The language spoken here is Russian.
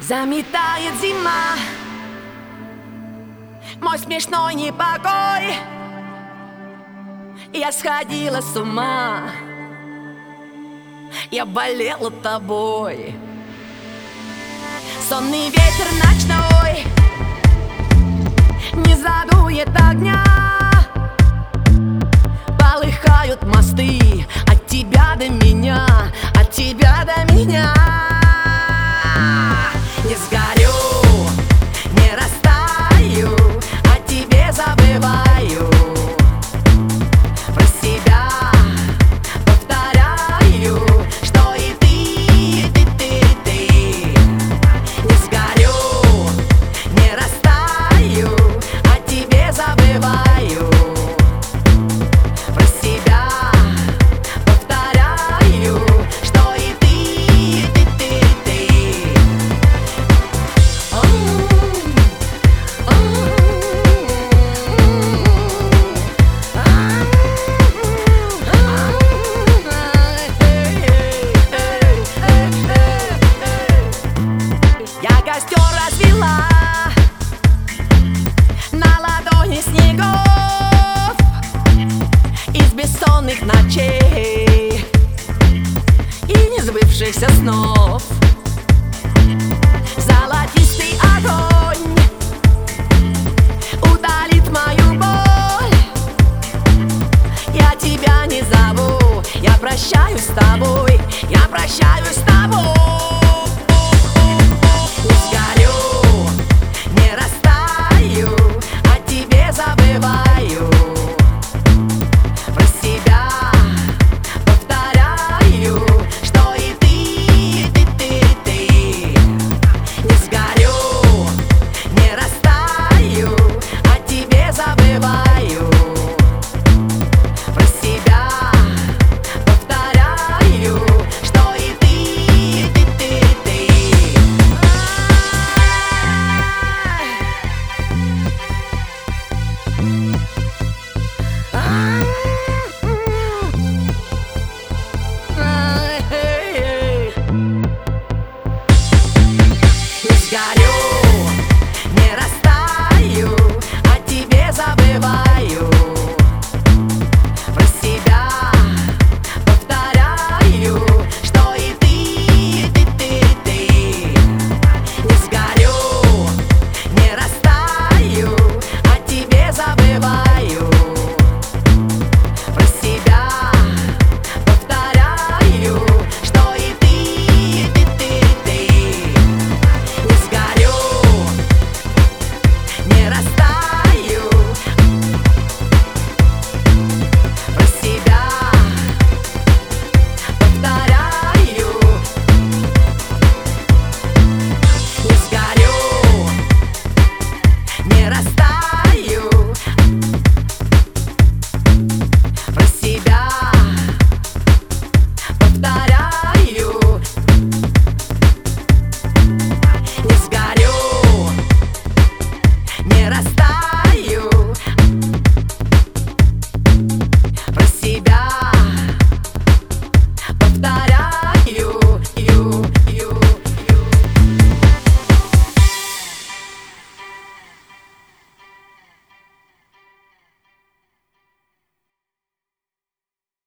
Заметает зима. Мой смешной непокой. Я сходила с ума. Я болела тобой. Сонный ветер ночной. Не задует огня. сбывшихся снов. Золотистый огонь. Удали